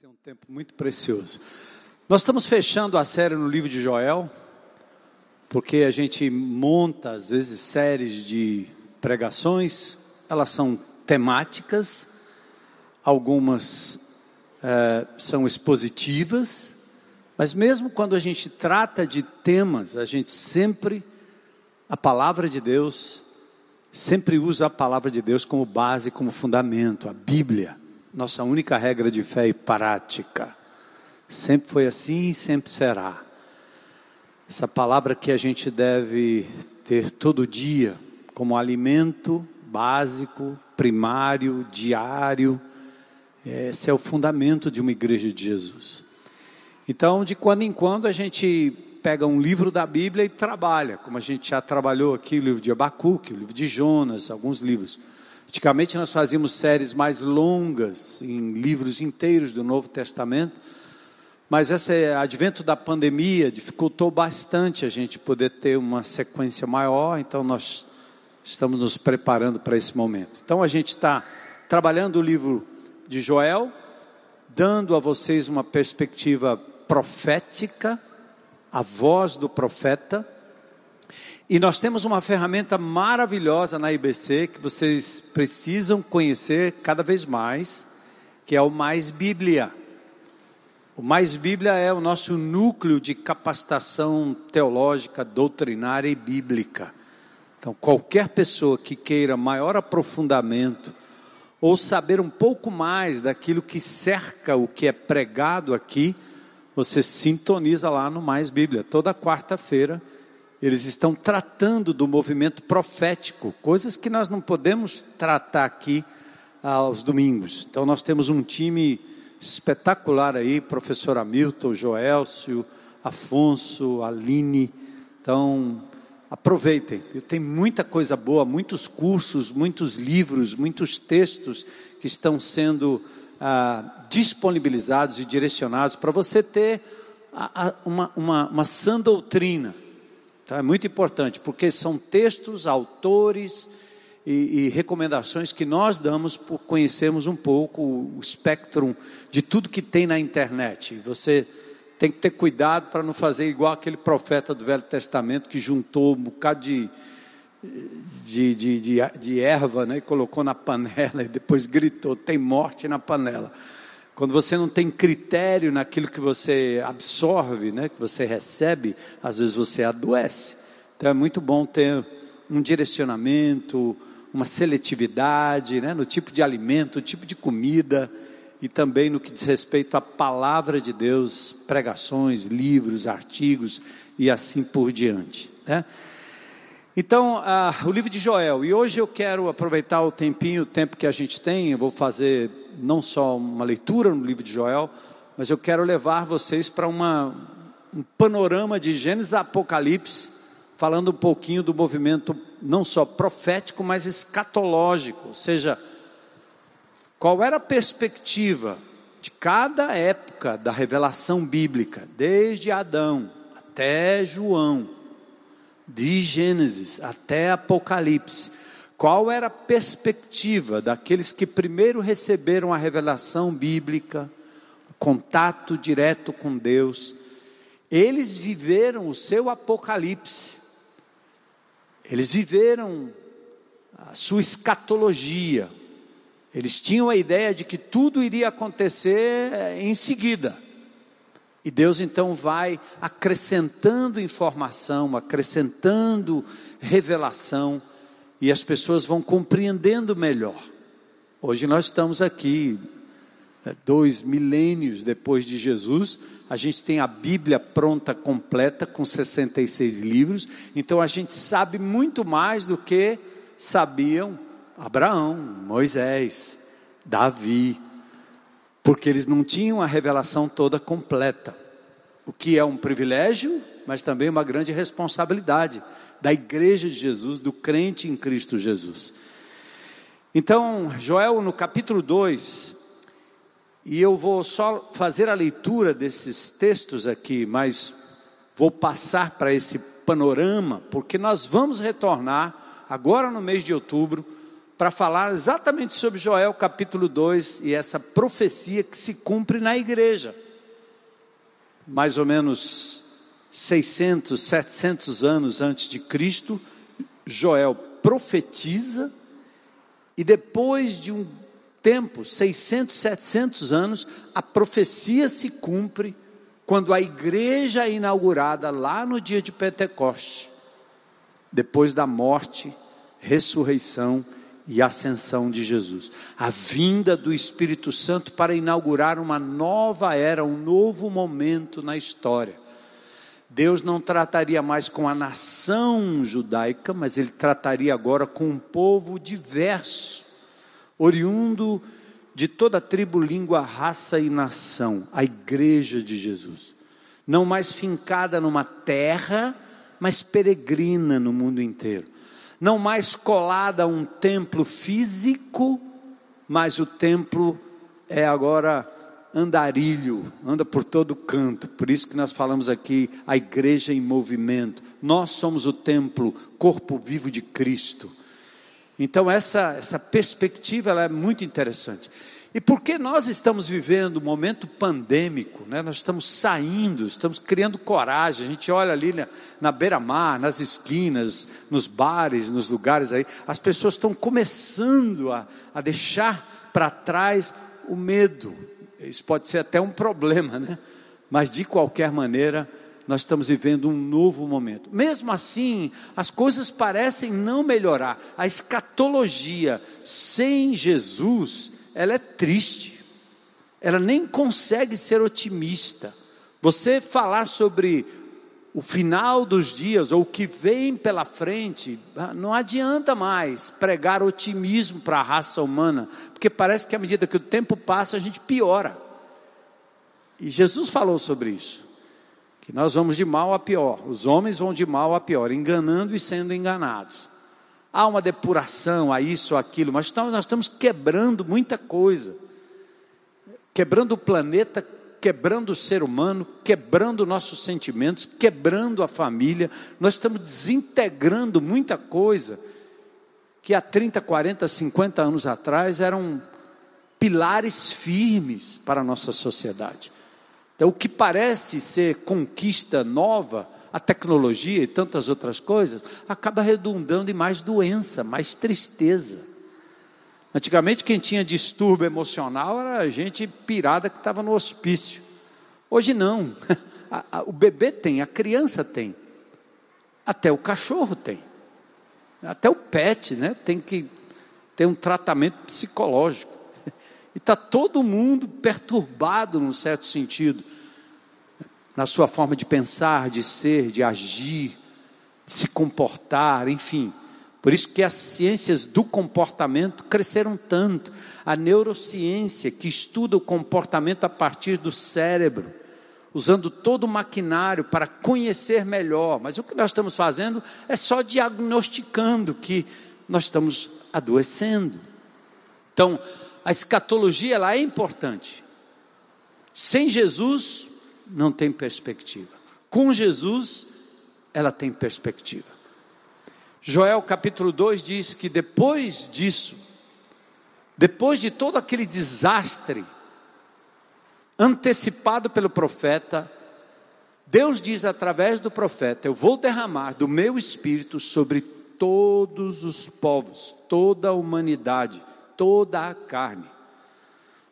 ser um tempo muito precioso. Nós estamos fechando a série no livro de Joel, porque a gente monta, às vezes, séries de pregações, elas são temáticas, algumas é, são expositivas, mas mesmo quando a gente trata de temas, a gente sempre, a palavra de Deus, sempre usa a palavra de Deus como base, como fundamento, a Bíblia nossa única regra de fé e prática. Sempre foi assim e sempre será. Essa palavra que a gente deve ter todo dia como alimento básico, primário, diário. Esse é o fundamento de uma igreja de Jesus. Então, de quando em quando, a gente pega um livro da Bíblia e trabalha, como a gente já trabalhou aqui, o livro de Abacuque, o livro de Jonas, alguns livros. Antigamente nós fazíamos séries mais longas, em livros inteiros do Novo Testamento, mas esse advento da pandemia dificultou bastante a gente poder ter uma sequência maior, então nós estamos nos preparando para esse momento. Então a gente está trabalhando o livro de Joel, dando a vocês uma perspectiva profética, a voz do profeta, e nós temos uma ferramenta maravilhosa na IBC que vocês precisam conhecer cada vez mais, que é o Mais Bíblia. O Mais Bíblia é o nosso núcleo de capacitação teológica, doutrinária e bíblica. Então, qualquer pessoa que queira maior aprofundamento ou saber um pouco mais daquilo que cerca o que é pregado aqui, você sintoniza lá no Mais Bíblia, toda quarta-feira eles estão tratando do movimento profético, coisas que nós não podemos tratar aqui aos domingos. Então nós temos um time espetacular aí, professor Hamilton, Joelcio, Afonso, Aline. Então, aproveitem. Tem muita coisa boa, muitos cursos, muitos livros, muitos textos que estão sendo ah, disponibilizados e direcionados para você ter a, a, uma, uma, uma sã doutrina. Então é muito importante, porque são textos, autores e, e, recomendações que nós damos por conhecermos um pouco o espectro de tudo que tem na internet. Você tem que ter cuidado para não fazer igual aquele profeta do Velho Testamento que juntou um bocado de, de, de, de, de erva né, e colocou na panela e depois gritou: tem morte na panela. Quando você não tem critério naquilo que você absorve, né, que você recebe, às vezes você adoece. Então é muito bom ter um direcionamento, uma seletividade, né, no tipo de alimento, no tipo de comida e também no que diz respeito à palavra de Deus, pregações, livros, artigos e assim por diante. Né? Então, ah, o livro de Joel, e hoje eu quero aproveitar o tempinho, o tempo que a gente tem, eu vou fazer não só uma leitura no livro de Joel, mas eu quero levar vocês para um panorama de Gênesis Apocalipse, falando um pouquinho do movimento não só profético, mas escatológico, ou seja, qual era a perspectiva de cada época da revelação bíblica, desde Adão até João, de Gênesis até Apocalipse qual era a perspectiva daqueles que primeiro receberam a revelação bíblica, o contato direto com Deus? Eles viveram o seu apocalipse, eles viveram a sua escatologia, eles tinham a ideia de que tudo iria acontecer eh, em seguida. E Deus então vai acrescentando informação, acrescentando revelação e as pessoas vão compreendendo melhor. Hoje nós estamos aqui, né, dois milênios depois de Jesus, a gente tem a Bíblia pronta, completa, com 66 livros, então a gente sabe muito mais do que sabiam Abraão, Moisés, Davi, porque eles não tinham a revelação toda completa, o que é um privilégio, mas também uma grande responsabilidade da igreja de Jesus, do crente em Cristo Jesus. Então, Joel, no capítulo 2, e eu vou só fazer a leitura desses textos aqui, mas vou passar para esse panorama, porque nós vamos retornar agora no mês de outubro para falar exatamente sobre Joel capítulo 2 e essa profecia que se cumpre na igreja. Mais ou menos 600, 700 anos antes de Cristo, Joel profetiza e depois de um tempo, 600, 700 anos, a profecia se cumpre quando a igreja é inaugurada lá no dia de Pentecoste, depois da morte, ressurreição e ascensão de Jesus. A vinda do Espírito Santo para inaugurar uma nova era, um novo momento na história. Deus não trataria mais com a nação judaica, mas ele trataria agora com um povo diverso, oriundo de toda tribo, língua, raça e nação, a igreja de Jesus. Não mais fincada numa terra, mas peregrina no mundo inteiro não mais colada a um templo físico, mas o templo é agora andarilho, anda por todo canto. Por isso que nós falamos aqui a igreja em movimento. Nós somos o templo, corpo vivo de Cristo. Então essa essa perspectiva ela é muito interessante. E porque nós estamos vivendo um momento pandêmico, né? nós estamos saindo, estamos criando coragem. A gente olha ali na, na beira-mar, nas esquinas, nos bares, nos lugares aí, as pessoas estão começando a, a deixar para trás o medo. Isso pode ser até um problema, né? Mas de qualquer maneira, nós estamos vivendo um novo momento. Mesmo assim, as coisas parecem não melhorar. A escatologia sem Jesus ela é triste, ela nem consegue ser otimista. Você falar sobre o final dos dias ou o que vem pela frente, ah, não adianta mais pregar otimismo para a raça humana, porque parece que à medida que o tempo passa a gente piora. E Jesus falou sobre isso, que nós vamos de mal a pior, os homens vão de mal a pior, enganando e sendo enganados há uma depuração, há isso, aquilo, mas nós estamos quebrando muita coisa. Quebrando o planeta, quebrando o ser humano, quebrando nossos sentimentos, quebrando a família. Nós estamos desintegrando muita coisa que há 30, 40, 50 anos atrás eram pilares firmes para a nossa sociedade. Então, o que parece ser conquista nova, a tecnologia e tantas outras coisas, acaba redundando em mais doença, mais tristeza. Antigamente, quem tinha distúrbio emocional era a gente pirada que estava no hospício. Hoje não. O bebê tem, a criança tem, até o cachorro tem, até o pet, né? Tem que ter um tratamento psicológico. E está todo mundo perturbado num certo sentido na sua forma de pensar, de ser, de agir, de se comportar, enfim. Por isso que as ciências do comportamento cresceram tanto. A neurociência, que estuda o comportamento a partir do cérebro, usando todo o maquinário para conhecer melhor. Mas o que nós estamos fazendo é só diagnosticando que nós estamos adoecendo. Então, a escatologia ela é importante. Sem Jesus, não tem perspectiva. Com Jesus, ela tem perspectiva. Joel capítulo 2 diz que depois disso, depois de todo aquele desastre antecipado pelo profeta, Deus diz através do profeta: Eu vou derramar do meu espírito sobre todos os povos, toda a humanidade, toda a carne.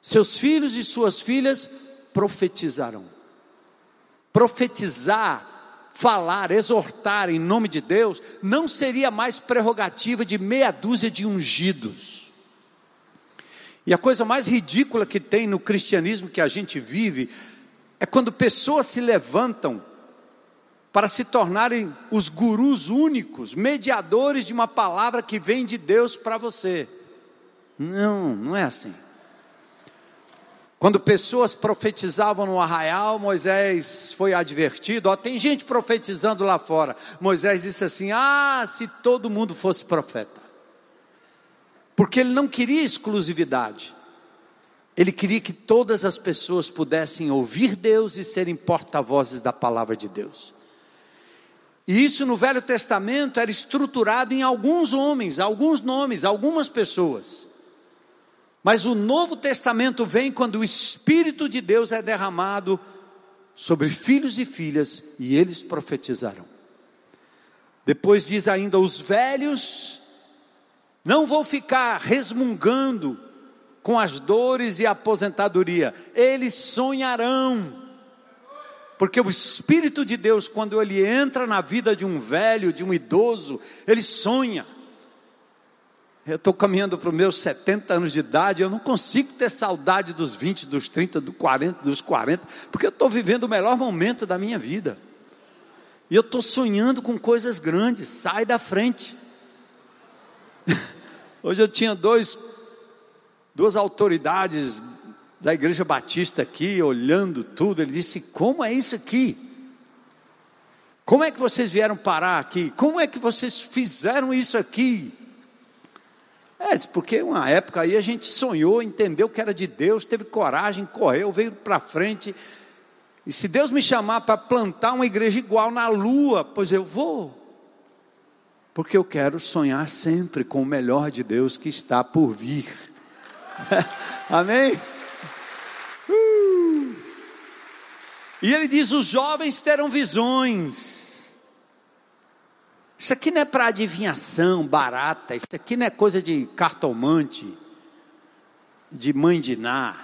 Seus filhos e suas filhas profetizarão profetizar, falar, exortar em nome de Deus, não seria mais prerrogativa de meia dúzia de ungidos. E a coisa mais ridícula que tem no cristianismo que a gente vive é quando pessoas se levantam para se tornarem os gurus únicos, mediadores de uma palavra que vem de Deus para você. Não, não é assim. Quando pessoas profetizavam no arraial, Moisés foi advertido. Ó, tem gente profetizando lá fora. Moisés disse assim: Ah, se todo mundo fosse profeta. Porque ele não queria exclusividade. Ele queria que todas as pessoas pudessem ouvir Deus e serem porta-vozes da palavra de Deus. E isso no Velho Testamento era estruturado em alguns homens, alguns nomes, algumas pessoas. Mas o Novo Testamento vem quando o Espírito de Deus é derramado sobre filhos e filhas e eles profetizarão. Depois diz ainda: os velhos não vão ficar resmungando com as dores e a aposentadoria, eles sonharão. Porque o Espírito de Deus, quando ele entra na vida de um velho, de um idoso, ele sonha. Eu estou caminhando para os meus 70 anos de idade, eu não consigo ter saudade dos 20, dos 30, dos 40, dos 40, porque eu estou vivendo o melhor momento da minha vida. E eu estou sonhando com coisas grandes, sai da frente. Hoje eu tinha dois, duas autoridades da Igreja Batista aqui, olhando tudo, ele disse: Como é isso aqui? Como é que vocês vieram parar aqui? Como é que vocês fizeram isso aqui? É, porque uma época aí a gente sonhou, entendeu que era de Deus, teve coragem, correu, veio para frente. E se Deus me chamar para plantar uma igreja igual na lua, pois eu vou. Porque eu quero sonhar sempre com o melhor de Deus que está por vir. Amém? Uh! E ele diz: os jovens terão visões. Isso aqui não é para adivinhação barata, isso aqui não é coisa de cartomante, de mãe de Ná,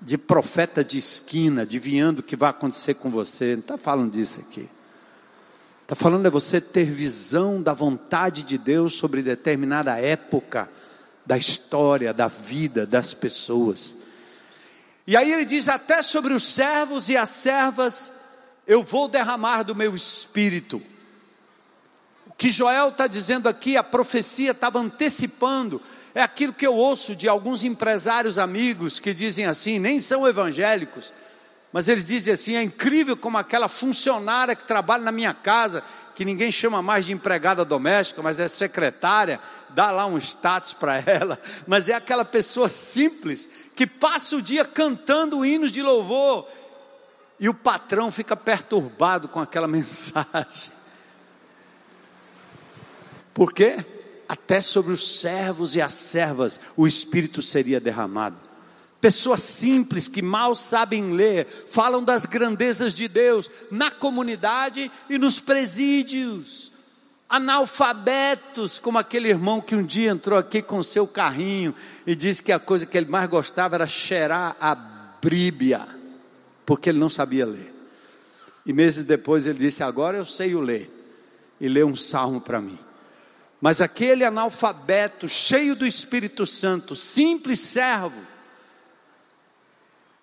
de profeta de esquina, adivinhando o que vai acontecer com você. Não está falando disso aqui. Está falando é você ter visão da vontade de Deus sobre determinada época da história, da vida das pessoas. E aí ele diz: até sobre os servos e as servas, eu vou derramar do meu espírito que Joel está dizendo aqui, a profecia estava antecipando, é aquilo que eu ouço de alguns empresários amigos que dizem assim, nem são evangélicos, mas eles dizem assim: é incrível como aquela funcionária que trabalha na minha casa, que ninguém chama mais de empregada doméstica, mas é secretária, dá lá um status para ela, mas é aquela pessoa simples que passa o dia cantando hinos de louvor e o patrão fica perturbado com aquela mensagem. Por quê? Até sobre os servos e as servas o Espírito seria derramado. Pessoas simples que mal sabem ler, falam das grandezas de Deus na comunidade e nos presídios. Analfabetos, como aquele irmão que um dia entrou aqui com seu carrinho e disse que a coisa que ele mais gostava era cheirar a bríbia, porque ele não sabia ler. E meses depois ele disse: Agora eu sei o ler, e leu um salmo para mim. Mas aquele analfabeto, cheio do Espírito Santo, simples servo,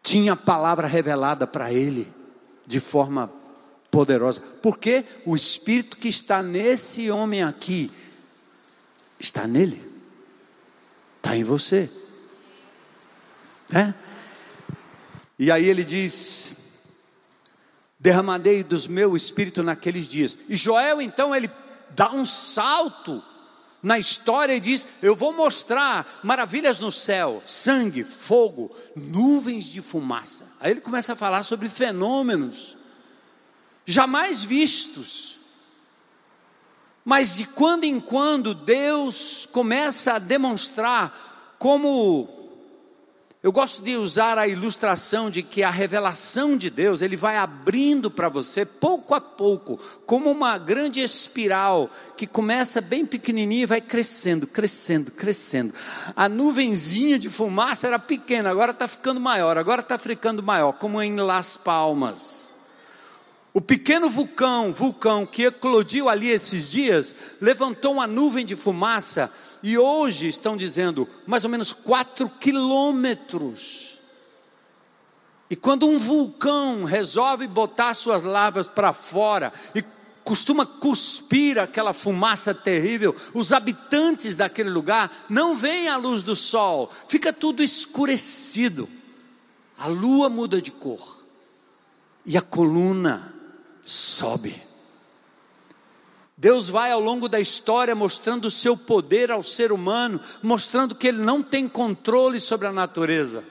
tinha a palavra revelada para ele de forma poderosa. Porque o Espírito que está nesse homem aqui está nele, está em você. Né? E aí ele diz: derramadei dos meu espírito naqueles dias. E Joel então ele dá um salto na história e diz: Eu vou mostrar maravilhas no céu, sangue, fogo, nuvens de fumaça. Aí ele começa a falar sobre fenômenos jamais vistos. Mas de quando em quando Deus começa a demonstrar como eu gosto de usar a ilustração de que a revelação de Deus, ele vai abrindo para você pouco a pouco, como uma grande espiral que começa bem pequenininha e vai crescendo, crescendo, crescendo. A nuvenzinha de fumaça era pequena, agora está ficando maior, agora está ficando maior, como em Las Palmas. O pequeno vulcão, vulcão que eclodiu ali esses dias, levantou uma nuvem de fumaça e hoje estão dizendo mais ou menos 4 quilômetros. E quando um vulcão resolve botar suas lavas para fora e costuma cuspir aquela fumaça terrível, os habitantes daquele lugar não veem a luz do sol, fica tudo escurecido. A lua muda de cor e a coluna sobe. Deus vai ao longo da história mostrando o seu poder ao ser humano, mostrando que ele não tem controle sobre a natureza.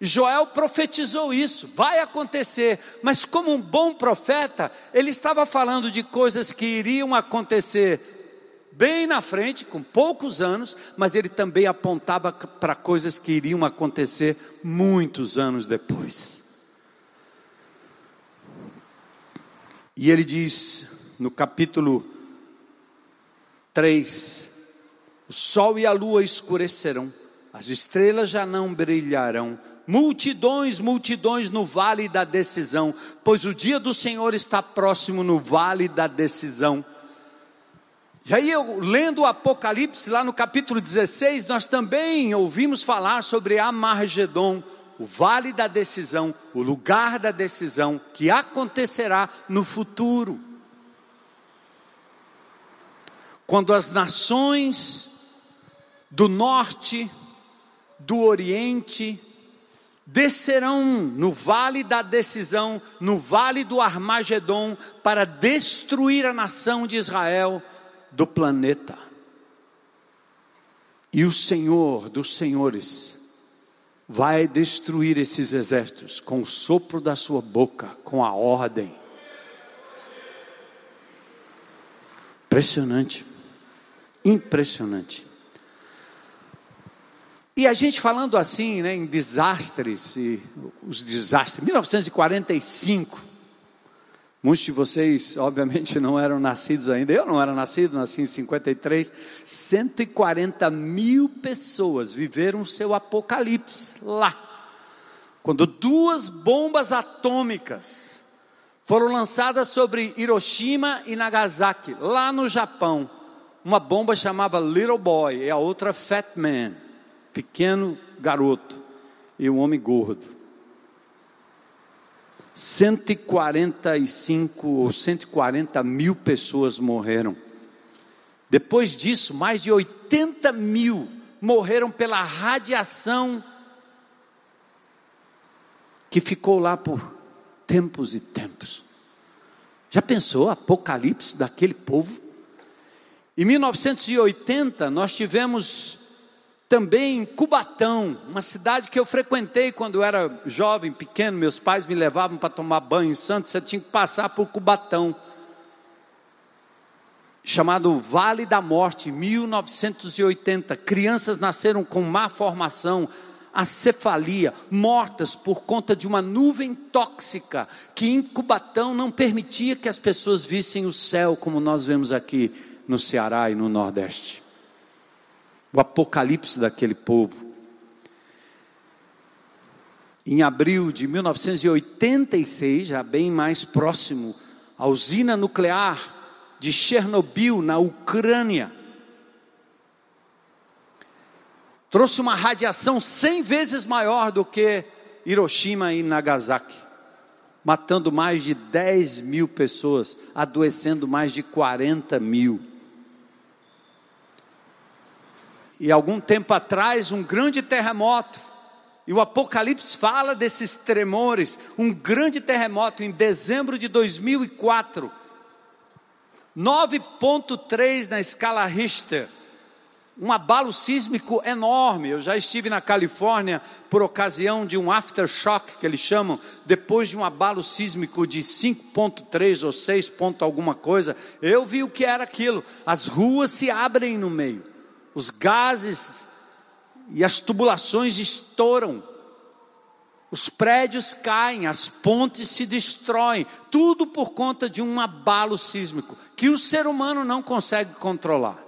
Joel profetizou isso, vai acontecer, mas como um bom profeta, ele estava falando de coisas que iriam acontecer bem na frente, com poucos anos, mas ele também apontava para coisas que iriam acontecer muitos anos depois. E ele diz no capítulo 3: O sol e a lua escurecerão, as estrelas já não brilharão, multidões, multidões no vale da decisão, pois o dia do Senhor está próximo no vale da decisão. E aí, eu, lendo o Apocalipse, lá no capítulo 16, nós também ouvimos falar sobre Amargedon, o vale da decisão, o lugar da decisão, que acontecerá no futuro. Quando as nações do norte, do oriente, descerão no vale da decisão, no vale do Armagedon, para destruir a nação de Israel do planeta. E o Senhor dos Senhores vai destruir esses exércitos com o sopro da sua boca, com a ordem. Impressionante, impressionante. E a gente falando assim, né, em desastres, e os desastres, 1945, Muitos de vocês, obviamente, não eram nascidos ainda. Eu não era nascido, nasci em 53. 140 mil pessoas viveram o seu apocalipse lá. Quando duas bombas atômicas foram lançadas sobre Hiroshima e Nagasaki, lá no Japão. Uma bomba chamava Little Boy e a outra Fat Man, pequeno garoto, e um homem gordo. 145 ou 140 mil pessoas morreram. Depois disso, mais de 80 mil morreram pela radiação que ficou lá por tempos e tempos. Já pensou apocalipse daquele povo? Em 1980, nós tivemos também em Cubatão, uma cidade que eu frequentei quando eu era jovem, pequeno, meus pais me levavam para tomar banho em Santos, você tinha que passar por Cubatão, chamado Vale da Morte, 1980. Crianças nasceram com má formação, acefalia, mortas por conta de uma nuvem tóxica que em Cubatão não permitia que as pessoas vissem o céu como nós vemos aqui no Ceará e no Nordeste o apocalipse daquele povo. Em abril de 1986, já bem mais próximo, a usina nuclear de Chernobyl, na Ucrânia, trouxe uma radiação 100 vezes maior do que Hiroshima e Nagasaki, matando mais de 10 mil pessoas, adoecendo mais de 40 mil. E algum tempo atrás, um grande terremoto, e o Apocalipse fala desses tremores, um grande terremoto em dezembro de 2004, 9.3 na escala Richter, um abalo sísmico enorme. Eu já estive na Califórnia por ocasião de um aftershock que eles chamam, depois de um abalo sísmico de 5.3 ou 6 ponto alguma coisa. Eu vi o que era aquilo. As ruas se abrem no meio os gases e as tubulações estouram, os prédios caem, as pontes se destroem, tudo por conta de um abalo sísmico que o ser humano não consegue controlar.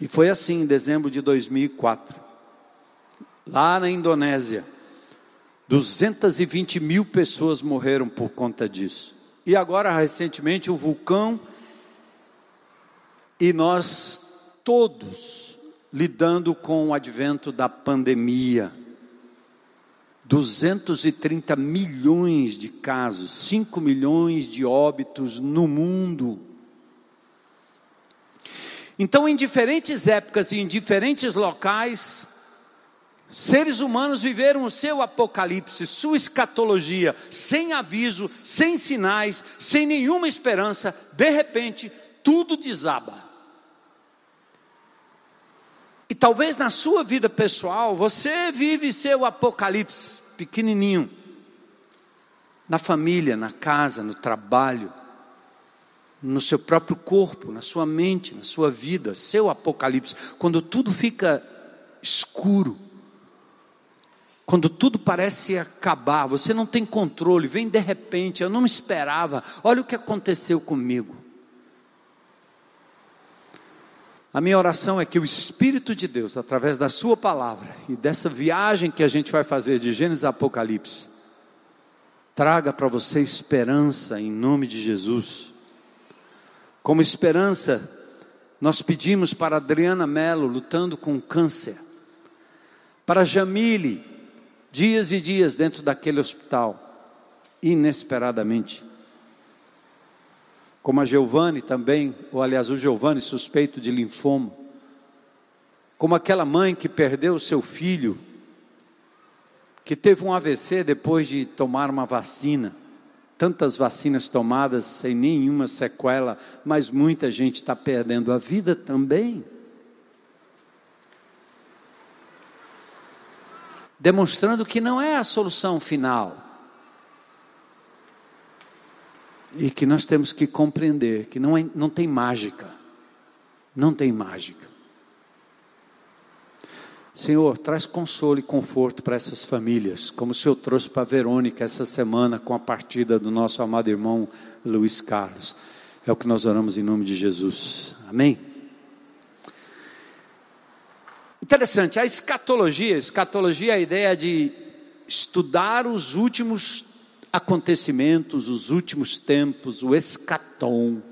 E foi assim em dezembro de 2004, lá na Indonésia, 220 mil pessoas morreram por conta disso. E agora, recentemente, o vulcão, e nós todos lidando com o advento da pandemia. 230 milhões de casos, 5 milhões de óbitos no mundo. Então, em diferentes épocas e em diferentes locais, seres humanos viveram o seu apocalipse, sua escatologia, sem aviso, sem sinais, sem nenhuma esperança, de repente, tudo desaba. E talvez na sua vida pessoal, você vive seu apocalipse pequenininho. Na família, na casa, no trabalho, no seu próprio corpo, na sua mente, na sua vida, seu apocalipse. Quando tudo fica escuro, quando tudo parece acabar, você não tem controle, vem de repente, eu não esperava, olha o que aconteceu comigo. A minha oração é que o Espírito de Deus, através da Sua palavra e dessa viagem que a gente vai fazer de Gênesis a Apocalipse, traga para você esperança em nome de Jesus. Como esperança, nós pedimos para Adriana Mello, lutando com câncer, para Jamile, dias e dias dentro daquele hospital, inesperadamente. Como a Giovanni também, ou aliás, o Giovanni suspeito de linfoma. Como aquela mãe que perdeu o seu filho, que teve um AVC depois de tomar uma vacina. Tantas vacinas tomadas sem nenhuma sequela, mas muita gente está perdendo a vida também. demonstrando que não é a solução final. E que nós temos que compreender que não, é, não tem mágica. Não tem mágica. Senhor, traz consolo e conforto para essas famílias, como o Senhor trouxe para Verônica essa semana com a partida do nosso amado irmão Luiz Carlos. É o que nós oramos em nome de Jesus. Amém? Interessante, a escatologia, escatologia é a ideia de estudar os últimos acontecimentos, os últimos tempos, o escatom.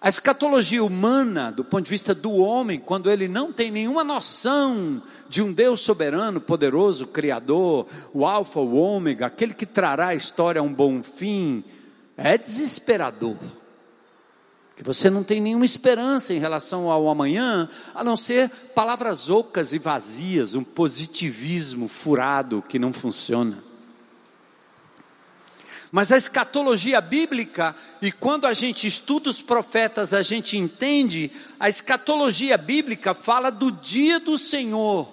A escatologia humana, do ponto de vista do homem, quando ele não tem nenhuma noção de um Deus soberano, poderoso, criador, o Alfa, o Ômega, aquele que trará a história a um bom fim, é desesperador que você não tem nenhuma esperança em relação ao amanhã, a não ser palavras ocas e vazias, um positivismo furado que não funciona. Mas a escatologia bíblica, e quando a gente estuda os profetas, a gente entende, a escatologia bíblica fala do dia do Senhor.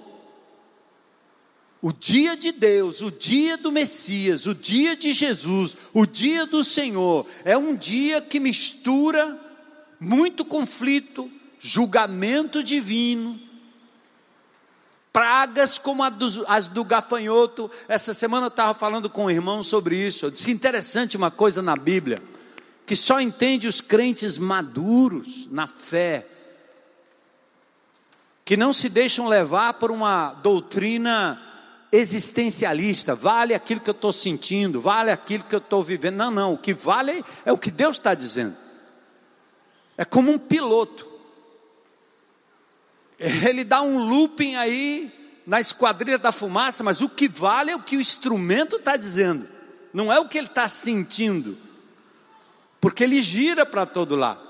O dia de Deus, o dia do Messias, o dia de Jesus, o dia do Senhor, é um dia que mistura muito conflito, julgamento divino, pragas como as do gafanhoto. Essa semana eu estava falando com um irmão sobre isso. Eu disse interessante uma coisa na Bíblia, que só entende os crentes maduros na fé, que não se deixam levar por uma doutrina existencialista, vale aquilo que eu estou sentindo, vale aquilo que eu estou vivendo. Não, não, o que vale é o que Deus está dizendo. É como um piloto. Ele dá um looping aí na esquadrilha da fumaça, mas o que vale é o que o instrumento está dizendo, não é o que ele está sentindo, porque ele gira para todo lado.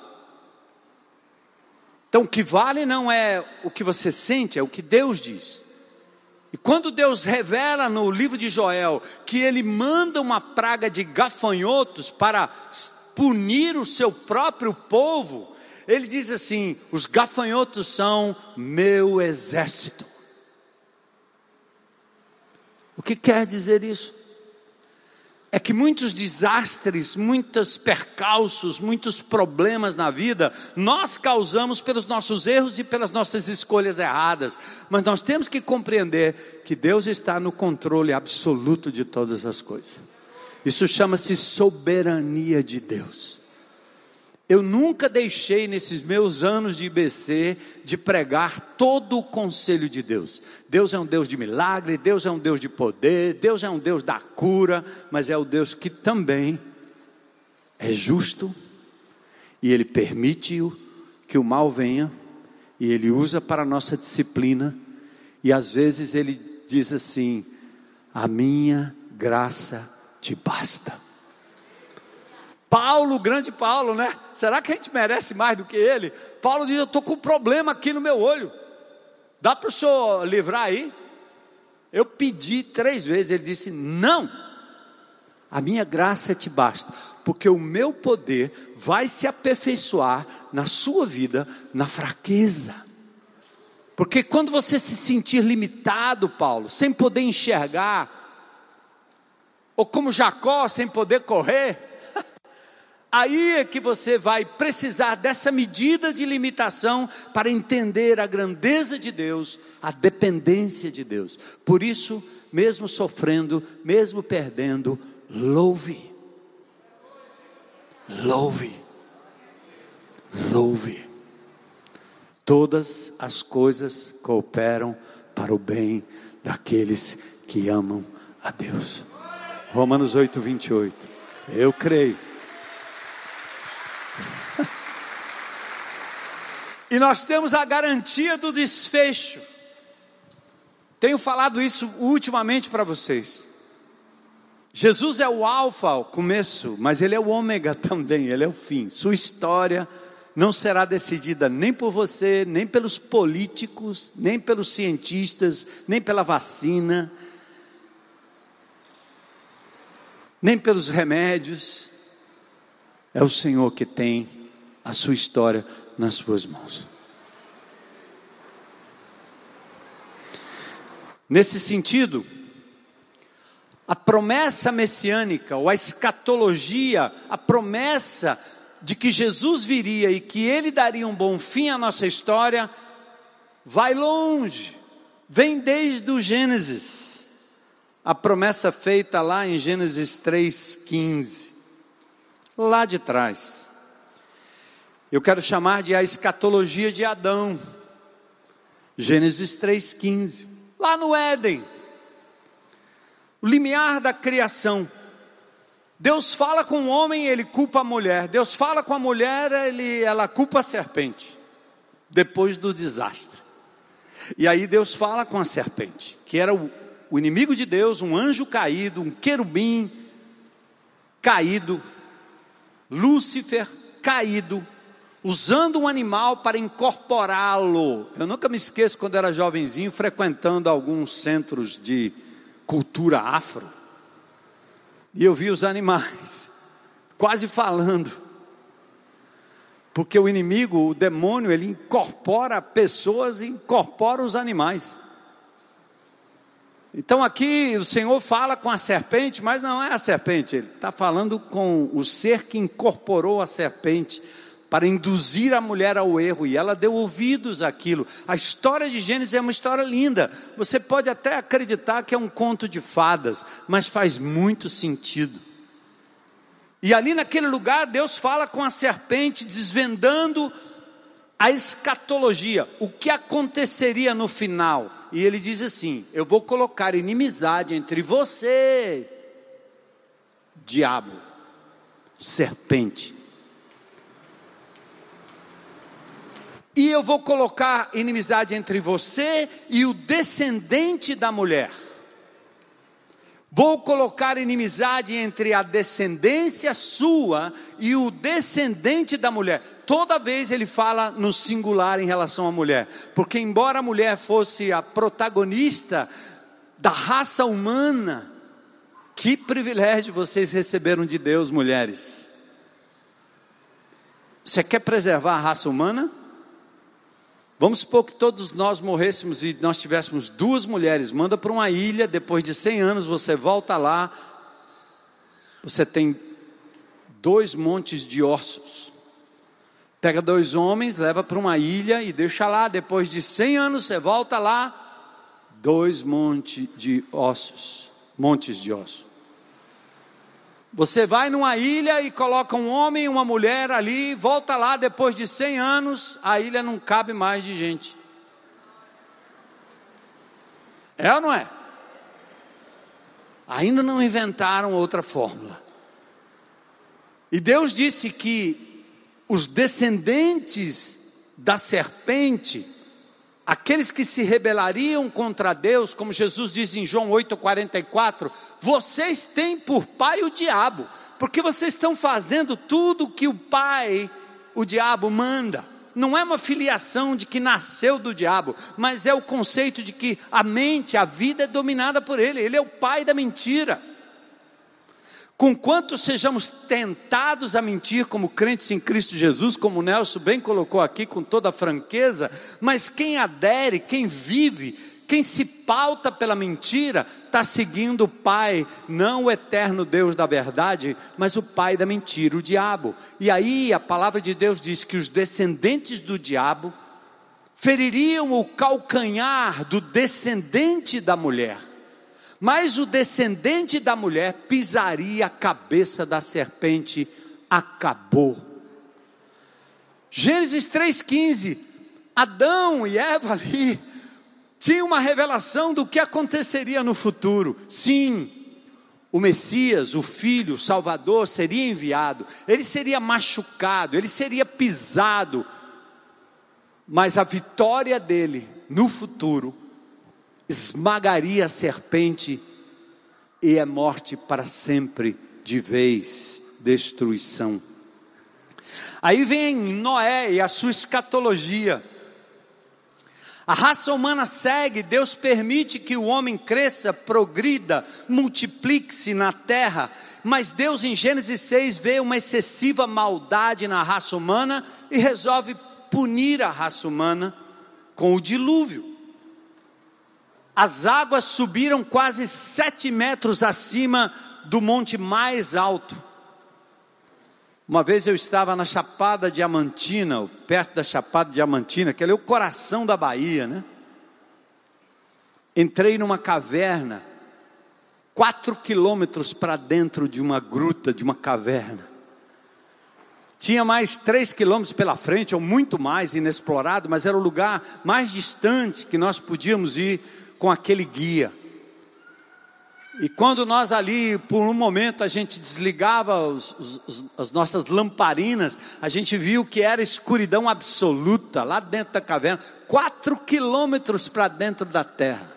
Então o que vale não é o que você sente, é o que Deus diz. E quando Deus revela no livro de Joel que ele manda uma praga de gafanhotos para punir o seu próprio povo, ele diz assim: os gafanhotos são meu exército. O que quer dizer isso? É que muitos desastres, muitos percalços, muitos problemas na vida, nós causamos pelos nossos erros e pelas nossas escolhas erradas. Mas nós temos que compreender que Deus está no controle absoluto de todas as coisas. Isso chama-se soberania de Deus. Eu nunca deixei nesses meus anos de IBC de pregar todo o conselho de Deus. Deus é um Deus de milagre, Deus é um Deus de poder, Deus é um Deus da cura, mas é o Deus que também é justo e ele permite que o mal venha e ele usa para a nossa disciplina e às vezes ele diz assim: "A minha graça te basta. Paulo, grande Paulo, né? Será que a gente merece mais do que ele? Paulo diz: Eu estou com um problema aqui no meu olho. Dá para o senhor livrar aí? Eu pedi três vezes, ele disse: Não, a minha graça te basta, porque o meu poder vai se aperfeiçoar na sua vida, na fraqueza. Porque quando você se sentir limitado, Paulo, sem poder enxergar, ou como Jacó, sem poder correr, aí é que você vai precisar dessa medida de limitação para entender a grandeza de Deus, a dependência de Deus. Por isso, mesmo sofrendo, mesmo perdendo, louve. Louve. Louve. Todas as coisas cooperam para o bem daqueles que amam a Deus. Romanos 8, 28. Eu creio. E nós temos a garantia do desfecho. Tenho falado isso ultimamente para vocês. Jesus é o alfa, o começo, mas ele é o ômega também, ele é o fim. Sua história não será decidida nem por você, nem pelos políticos, nem pelos cientistas, nem pela vacina, nem pelos remédios. É o Senhor que tem a sua história nas suas mãos. Nesse sentido, a promessa messiânica, ou a escatologia, a promessa de que Jesus viria e que ele daria um bom fim à nossa história, vai longe, vem desde o Gênesis. A promessa feita lá em Gênesis 3,15, lá de trás. Eu quero chamar de a escatologia de Adão. Gênesis 3,15 lá no Éden, o limiar da criação. Deus fala com o homem, ele culpa a mulher. Deus fala com a mulher, ele, ela culpa a serpente. Depois do desastre. E aí Deus fala com a serpente, que era o, o inimigo de Deus, um anjo caído, um querubim caído, Lúcifer caído, usando um animal para incorporá-lo. Eu nunca me esqueço quando era jovenzinho, frequentando alguns centros de cultura afro, e eu vi os animais quase falando. Porque o inimigo, o demônio, ele incorpora pessoas e incorpora os animais. Então aqui o Senhor fala com a serpente, mas não é a serpente, ele está falando com o ser que incorporou a serpente para induzir a mulher ao erro, e ela deu ouvidos àquilo. A história de Gênesis é uma história linda. Você pode até acreditar que é um conto de fadas, mas faz muito sentido. E ali naquele lugar, Deus fala com a serpente, desvendando a escatologia, o que aconteceria no final. E ele diz assim: Eu vou colocar inimizade entre você, diabo, serpente, e eu vou colocar inimizade entre você e o descendente da mulher. Vou colocar inimizade entre a descendência sua e o descendente da mulher. Toda vez ele fala no singular em relação à mulher, porque embora a mulher fosse a protagonista da raça humana, que privilégio vocês receberam de Deus, mulheres. Você quer preservar a raça humana? Vamos supor que todos nós morrêssemos e nós tivéssemos duas mulheres. Manda para uma ilha, depois de 100 anos você volta lá. Você tem dois montes de ossos. Pega dois homens, leva para uma ilha e deixa lá. Depois de 100 anos você volta lá. Dois montes de ossos. Montes de ossos. Você vai numa ilha e coloca um homem e uma mulher ali, volta lá depois de 100 anos, a ilha não cabe mais de gente. É ou não é? Ainda não inventaram outra fórmula. E Deus disse que os descendentes da serpente Aqueles que se rebelariam contra Deus, como Jesus diz em João 8,44, vocês têm por pai o diabo, porque vocês estão fazendo tudo que o pai, o diabo, manda. Não é uma filiação de que nasceu do diabo, mas é o conceito de que a mente, a vida é dominada por ele, ele é o pai da mentira. Conquanto sejamos tentados a mentir como crentes em Cristo Jesus, como Nelson bem colocou aqui com toda franqueza, mas quem adere, quem vive, quem se pauta pela mentira, está seguindo o Pai, não o eterno Deus da verdade, mas o Pai da mentira, o diabo. E aí a palavra de Deus diz que os descendentes do diabo feririam o calcanhar do descendente da mulher mas o descendente da mulher pisaria a cabeça da serpente, acabou. Gênesis 3,15, Adão e Eva ali tinham uma revelação do que aconteceria no futuro. Sim, o Messias, o Filho, o Salvador, seria enviado, ele seria machucado, ele seria pisado, mas a vitória dele no futuro esmagaria a serpente e é morte para sempre, de vez, destruição. Aí vem Noé e a sua escatologia. A raça humana segue, Deus permite que o homem cresça, progrida, multiplique-se na terra, mas Deus em Gênesis 6 vê uma excessiva maldade na raça humana e resolve punir a raça humana com o dilúvio as águas subiram quase sete metros acima do monte mais alto. Uma vez eu estava na Chapada Diamantina, perto da Chapada Diamantina, que é o coração da Bahia, né? Entrei numa caverna, quatro quilômetros para dentro de uma gruta, de uma caverna. Tinha mais três quilômetros pela frente, ou muito mais inexplorado, mas era o lugar mais distante que nós podíamos ir com aquele guia. E quando nós ali, por um momento, a gente desligava os, os, as nossas lamparinas, a gente viu que era escuridão absoluta lá dentro da caverna, quatro quilômetros para dentro da terra.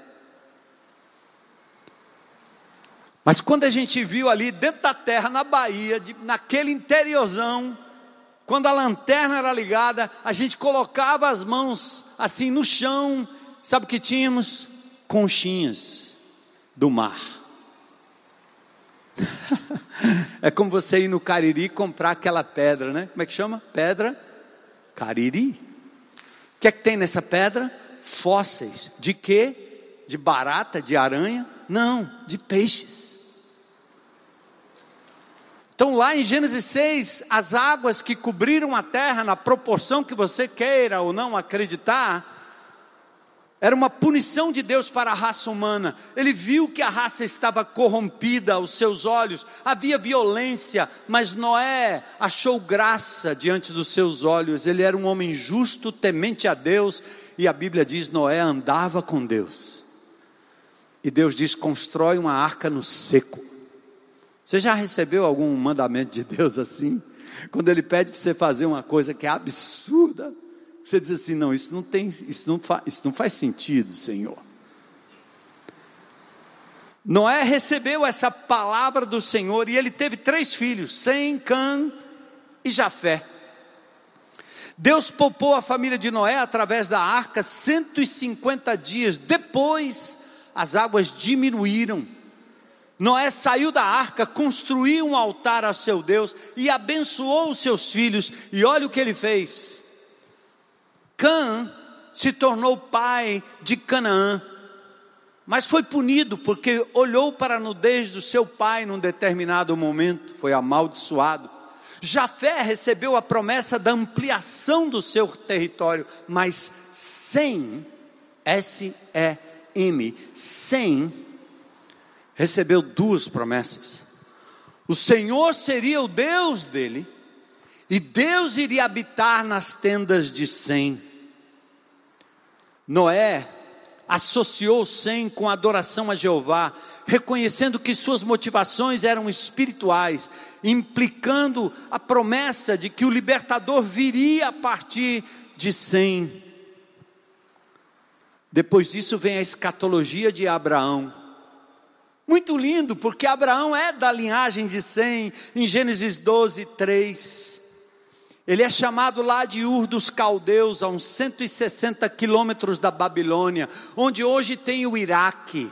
Mas quando a gente viu ali dentro da terra, na Bahia, de, naquele interiorzão, quando a lanterna era ligada, a gente colocava as mãos assim no chão, sabe o que tínhamos? Conchinhas do mar. é como você ir no Cariri comprar aquela pedra, né? Como é que chama? Pedra Cariri. O que é que tem nessa pedra? Fósseis. De quê? De barata, de aranha? Não, de peixes. Então, lá em Gênesis 6, as águas que cobriram a terra, na proporção que você queira ou não acreditar, era uma punição de Deus para a raça humana. Ele viu que a raça estava corrompida aos seus olhos, havia violência, mas Noé achou graça diante dos seus olhos. Ele era um homem justo, temente a Deus, e a Bíblia diz: Noé andava com Deus. E Deus diz: constrói uma arca no seco. Você já recebeu algum mandamento de Deus assim? Quando ele pede para você fazer uma coisa que é absurda, você diz assim: não, isso não tem, isso não, fa, isso não faz sentido, Senhor. Noé recebeu essa palavra do Senhor e ele teve três filhos: Sem, Cã e Jafé. Deus poupou a família de Noé através da arca 150 dias. Depois, as águas diminuíram. Noé saiu da arca, construiu um altar a seu Deus e abençoou os seus filhos. E olha o que ele fez: Cã se tornou pai de Canaã, mas foi punido porque olhou para a nudez do seu pai num determinado momento, foi amaldiçoado. Jafé recebeu a promessa da ampliação do seu território, mas sem S-E-M, sem recebeu duas promessas. O Senhor seria o Deus dele, e Deus iria habitar nas tendas de Sem. Noé associou Sem com a adoração a Jeová, reconhecendo que suas motivações eram espirituais, implicando a promessa de que o libertador viria a partir de Sem. Depois disso vem a escatologia de Abraão. Muito lindo, porque Abraão é da linhagem de Sem, em Gênesis 12, 3. Ele é chamado lá de Ur dos Caldeus, a uns 160 quilômetros da Babilônia, onde hoje tem o Iraque,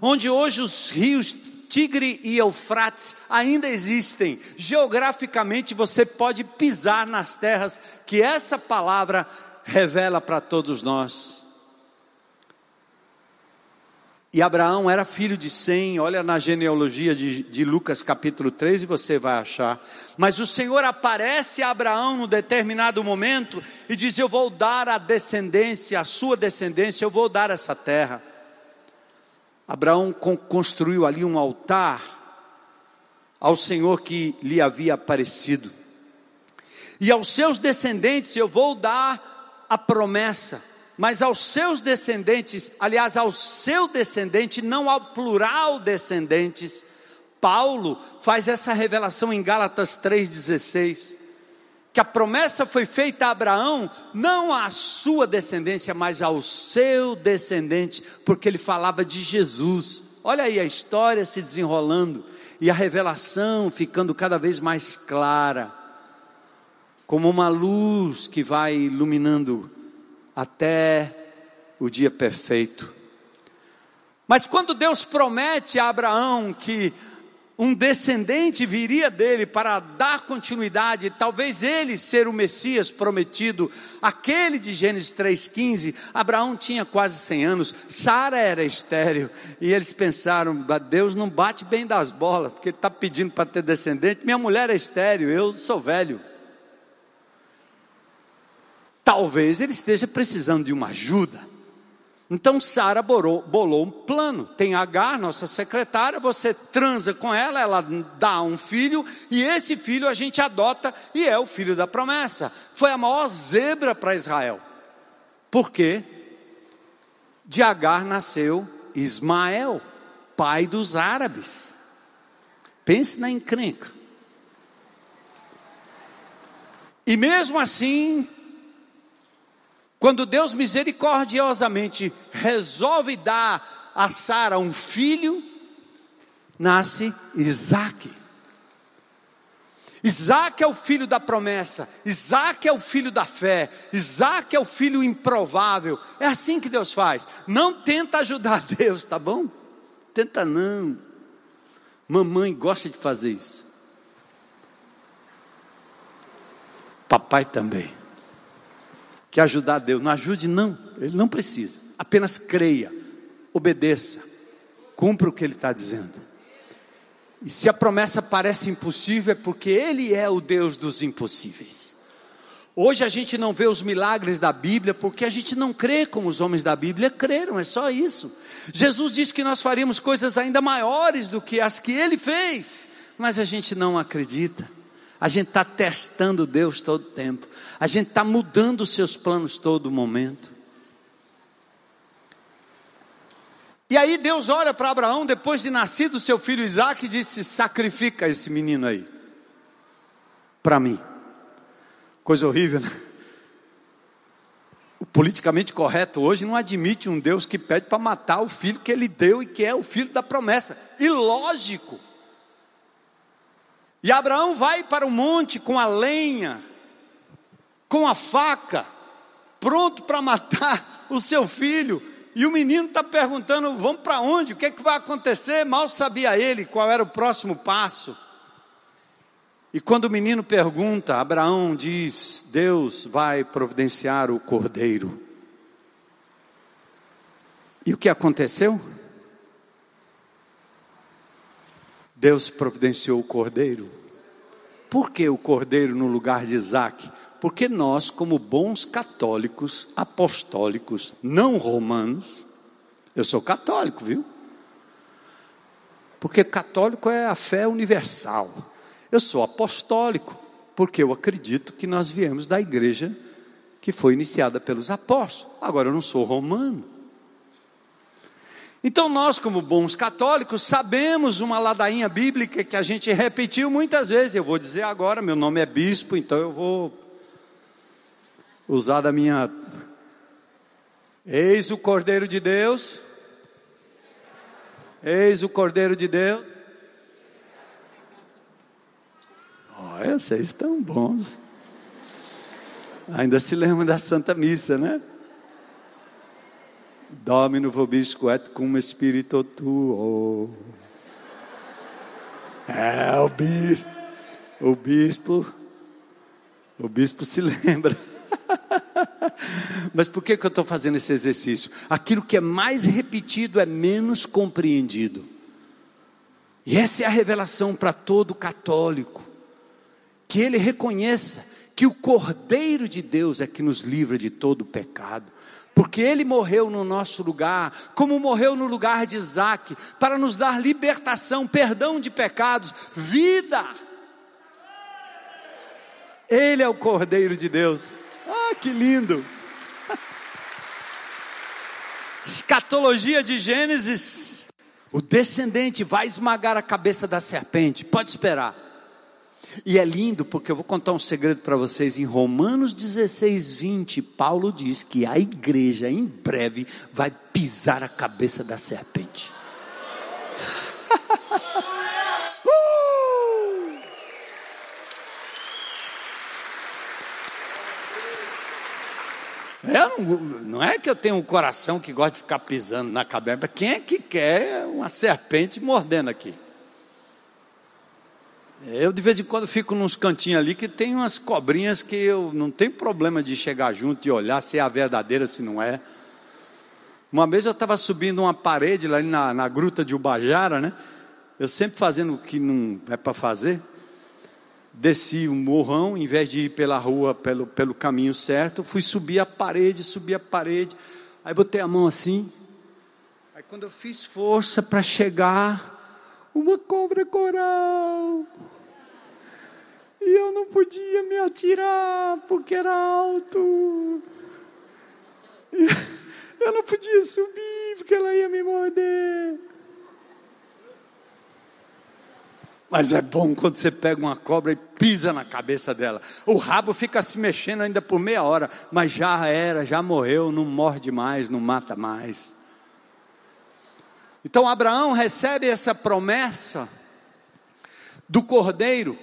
onde hoje os rios Tigre e Eufrates ainda existem. Geograficamente você pode pisar nas terras que essa palavra revela para todos nós. E Abraão era filho de Sem, olha na genealogia de, de, Lucas capítulo 3 e você vai achar. Mas o Senhor aparece a Abraão num determinado momento e diz: Eu vou dar a descendência, a sua descendência, eu vou dar essa terra. Abraão construiu ali um altar ao Senhor que lhe havia aparecido. E aos seus descendentes eu vou dar a promessa mas aos seus descendentes, aliás, ao seu descendente, não ao plural descendentes. Paulo faz essa revelação em Gálatas 3,16, que a promessa foi feita a Abraão, não à sua descendência, mas ao seu descendente, porque ele falava de Jesus. Olha aí a história se desenrolando e a revelação ficando cada vez mais clara, como uma luz que vai iluminando até o dia perfeito. Mas quando Deus promete a Abraão que um descendente viria dele para dar continuidade, talvez ele ser o Messias prometido, aquele de Gênesis 3,15. Abraão tinha quase 100 anos, Sara era estéreo, e eles pensaram: Deus não bate bem das bolas, porque ele está pedindo para ter descendente. Minha mulher é estéreo, eu sou velho. Talvez ele esteja precisando de uma ajuda. Então Sara bolou, um plano. Tem Agar, nossa secretária, você transa com ela, ela dá um filho, e esse filho a gente adota e é o filho da promessa. Foi a maior zebra para Israel. Por quê? De Agar nasceu Ismael, pai dos árabes. Pense na encrenca. E mesmo assim, quando Deus misericordiosamente resolve dar a Sara um filho, nasce Isaac. Isaac é o filho da promessa, Isaac é o filho da fé, Isaac é o filho improvável. É assim que Deus faz. Não tenta ajudar Deus, tá bom? Tenta não. Mamãe gosta de fazer isso. Papai também. Quer ajudar Deus? Não ajude, não. Ele não precisa. Apenas creia, obedeça, cumpra o que ele está dizendo. E se a promessa parece impossível, é porque Ele é o Deus dos impossíveis. Hoje a gente não vê os milagres da Bíblia porque a gente não crê como os homens da Bíblia creram, é só isso. Jesus disse que nós faríamos coisas ainda maiores do que as que Ele fez, mas a gente não acredita. A gente está testando Deus todo tempo. A gente está mudando os seus planos todo momento. E aí Deus olha para Abraão, depois de nascido seu filho Isaac, e disse: Sacrifica esse menino aí, para mim. Coisa horrível, né? O politicamente correto hoje não admite um Deus que pede para matar o filho que ele deu e que é o filho da promessa. Ilógico. E Abraão vai para o monte com a lenha, com a faca, pronto para matar o seu filho. E o menino está perguntando: vamos para onde? O que, é que vai acontecer? Mal sabia ele qual era o próximo passo. E quando o menino pergunta, Abraão diz: Deus vai providenciar o cordeiro. E o que aconteceu? Deus providenciou o cordeiro. Por que o cordeiro no lugar de Isaac? Porque nós, como bons católicos, apostólicos, não romanos, eu sou católico, viu? Porque católico é a fé universal. Eu sou apostólico, porque eu acredito que nós viemos da igreja que foi iniciada pelos apóstolos. Agora eu não sou romano. Então, nós, como bons católicos, sabemos uma ladainha bíblica que a gente repetiu muitas vezes. Eu vou dizer agora: meu nome é bispo, então eu vou usar da minha. Eis o Cordeiro de Deus. Eis o Cordeiro de Deus. Olha, vocês estão bons. Ainda se lembram da Santa Missa, né? Domino vobisco et cum espírito tuo. É, o bispo. O bispo. O bispo se lembra. Mas por que, que eu estou fazendo esse exercício? Aquilo que é mais repetido é menos compreendido. E essa é a revelação para todo católico. Que ele reconheça que o Cordeiro de Deus é que nos livra de todo pecado. Porque ele morreu no nosso lugar, como morreu no lugar de Isaac, para nos dar libertação, perdão de pecados, vida. Ele é o Cordeiro de Deus. Ah, que lindo! Escatologia de Gênesis. O descendente vai esmagar a cabeça da serpente. Pode esperar. E é lindo porque eu vou contar um segredo para vocês. Em Romanos 16, 20, Paulo diz que a igreja em breve vai pisar a cabeça da serpente. Eu não, não é que eu tenho um coração que gosta de ficar pisando na cabeça. Quem é que quer uma serpente mordendo aqui? Eu de vez em quando fico nos cantinhos ali que tem umas cobrinhas que eu não tenho problema de chegar junto e olhar se é a verdadeira, se não é. Uma vez eu estava subindo uma parede lá na, na gruta de Ubajara, né? Eu sempre fazendo o que não é para fazer desci um morrão, em vez de ir pela rua, pelo, pelo caminho certo, fui subir a parede, subir a parede, aí botei a mão assim, aí quando eu fiz força para chegar, uma cobra coral, e eu não podia me atirar, porque era alto, eu não podia subir, porque ela ia me morder, Mas é bom quando você pega uma cobra e pisa na cabeça dela. O rabo fica se mexendo ainda por meia hora, mas já era, já morreu, não morde mais, não mata mais. Então Abraão recebe essa promessa do cordeiro,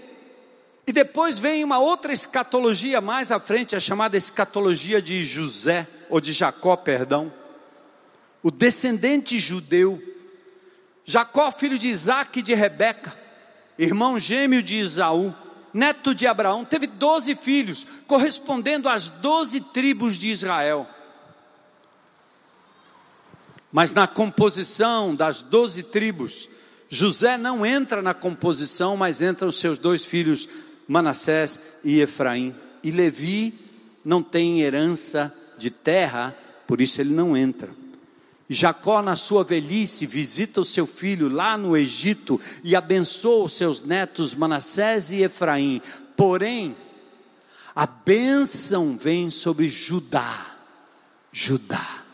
e depois vem uma outra escatologia mais à frente, a chamada escatologia de José, ou de Jacó, perdão, o descendente judeu, Jacó, filho de Isaac e de Rebeca irmão gêmeo de Isaú, neto de Abraão, teve doze filhos, correspondendo às doze tribos de Israel. Mas na composição das doze tribos, José não entra na composição, mas entram seus dois filhos, Manassés e Efraim. E Levi não tem herança de terra, por isso ele não entra. Jacó, na sua velhice, visita o seu filho lá no Egito e abençoa os seus netos Manassés e Efraim. Porém, a bênção vem sobre Judá. Judá.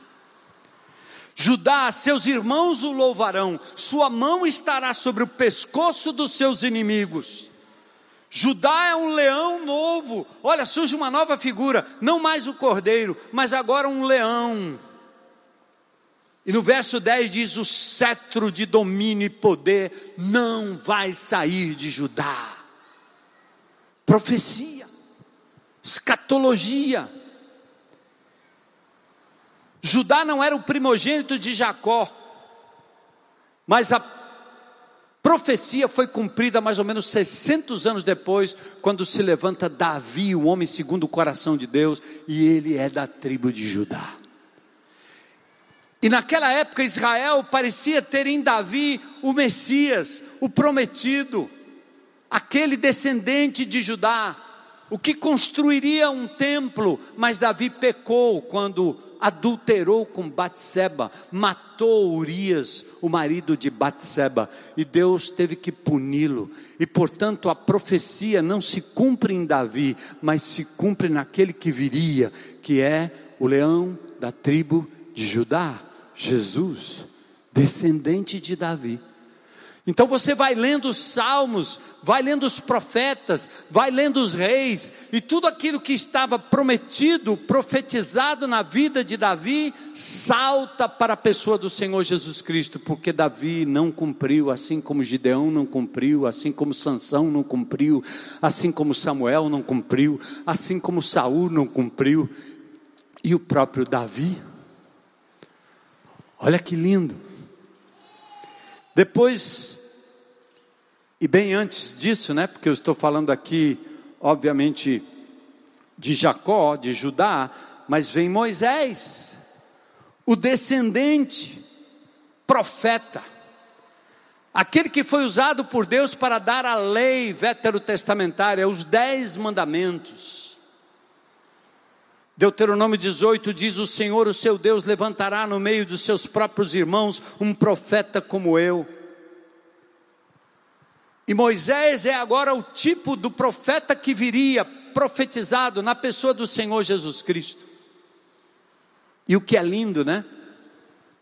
Judá, seus irmãos o louvarão, sua mão estará sobre o pescoço dos seus inimigos. Judá é um leão novo. Olha, surge uma nova figura, não mais o cordeiro, mas agora um leão e no verso 10 diz: O cetro de domínio e poder não vai sair de Judá. Profecia, escatologia. Judá não era o primogênito de Jacó, mas a profecia foi cumprida mais ou menos 600 anos depois, quando se levanta Davi, o homem segundo o coração de Deus, e ele é da tribo de Judá. E naquela época Israel parecia ter em Davi o Messias, o prometido, aquele descendente de Judá, o que construiria um templo, mas Davi pecou quando adulterou com Batseba, matou Urias, o marido de Batseba, e Deus teve que puni-lo. E portanto a profecia não se cumpre em Davi, mas se cumpre naquele que viria, que é o leão da tribo de Judá. Jesus, descendente de Davi. Então você vai lendo os salmos, vai lendo os profetas, vai lendo os reis, e tudo aquilo que estava prometido, profetizado na vida de Davi, salta para a pessoa do Senhor Jesus Cristo, porque Davi não cumpriu, assim como Gideão não cumpriu, assim como Sansão não cumpriu, assim como Samuel não cumpriu, assim como Saul não cumpriu, e o próprio Davi Olha que lindo. Depois E bem antes disso, né? Porque eu estou falando aqui, obviamente, de Jacó, de Judá, mas vem Moisés, o descendente, profeta, aquele que foi usado por Deus para dar a lei veterotestamentária, os dez mandamentos. Deuteronômio 18 diz: O Senhor, o seu Deus, levantará no meio dos seus próprios irmãos um profeta como eu. E Moisés é agora o tipo do profeta que viria profetizado na pessoa do Senhor Jesus Cristo. E o que é lindo, né?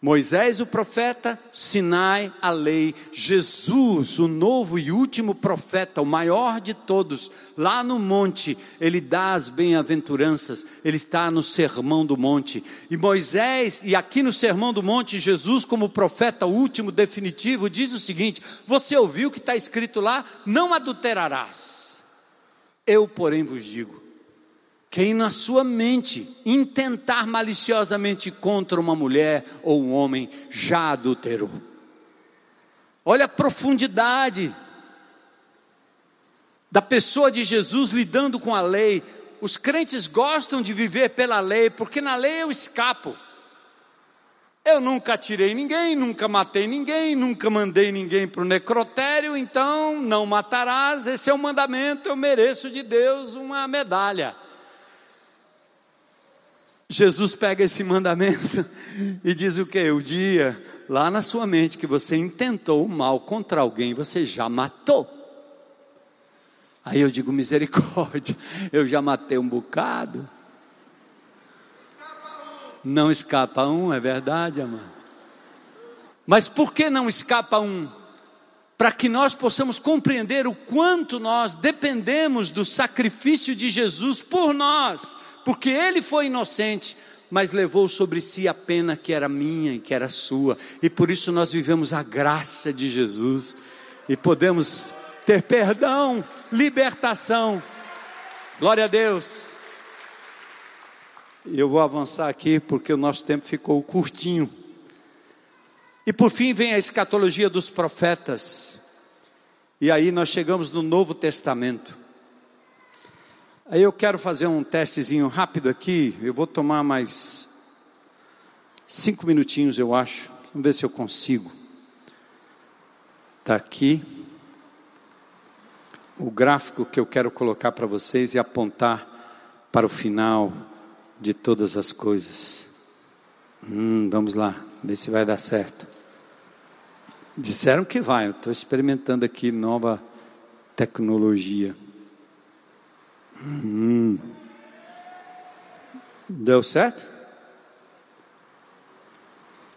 Moisés, o profeta, Sinai, a lei, Jesus, o novo e último profeta, o maior de todos, lá no monte, ele dá as bem-aventuranças, ele está no sermão do monte. E Moisés, e aqui no sermão do monte, Jesus, como profeta último, definitivo, diz o seguinte: Você ouviu o que está escrito lá? Não adulterarás. Eu, porém, vos digo quem na sua mente intentar maliciosamente contra uma mulher ou um homem já adulterou. Olha a profundidade da pessoa de Jesus lidando com a lei. Os crentes gostam de viver pela lei, porque na lei eu escapo. Eu nunca tirei ninguém, nunca matei ninguém, nunca mandei ninguém para o necrotério, então não matarás, esse é o mandamento, eu mereço de Deus uma medalha. Jesus pega esse mandamento e diz o que? O dia lá na sua mente que você intentou o mal contra alguém, você já matou. Aí eu digo misericórdia, eu já matei um bocado. Não escapa um, é verdade, amado. Mas por que não escapa um? Para que nós possamos compreender o quanto nós dependemos do sacrifício de Jesus por nós porque ele foi inocente, mas levou sobre si a pena que era minha e que era sua, e por isso nós vivemos a graça de Jesus e podemos ter perdão, libertação. Glória a Deus. Eu vou avançar aqui porque o nosso tempo ficou curtinho. E por fim vem a escatologia dos profetas. E aí nós chegamos no Novo Testamento. Aí eu quero fazer um testezinho rápido aqui. Eu vou tomar mais cinco minutinhos, eu acho. Vamos ver se eu consigo. Está aqui o gráfico que eu quero colocar para vocês e apontar para o final de todas as coisas. Hum, vamos lá, ver se vai dar certo. Disseram que vai, estou experimentando aqui nova tecnologia. Hum. Deu certo?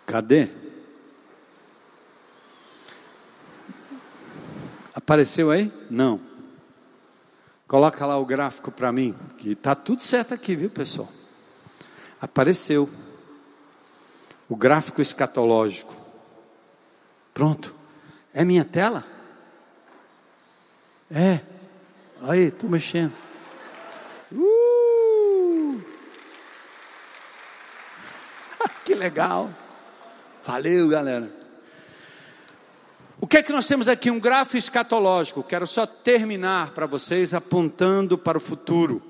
Cadê? Apareceu aí? Não. Coloca lá o gráfico para mim, que está tudo certo aqui, viu pessoal? Apareceu o gráfico escatológico. Pronto. É minha tela? É. Aí, estou mexendo. Uh! que legal. Valeu, galera. O que é que nós temos aqui? Um gráfico escatológico. Quero só terminar para vocês apontando para o futuro.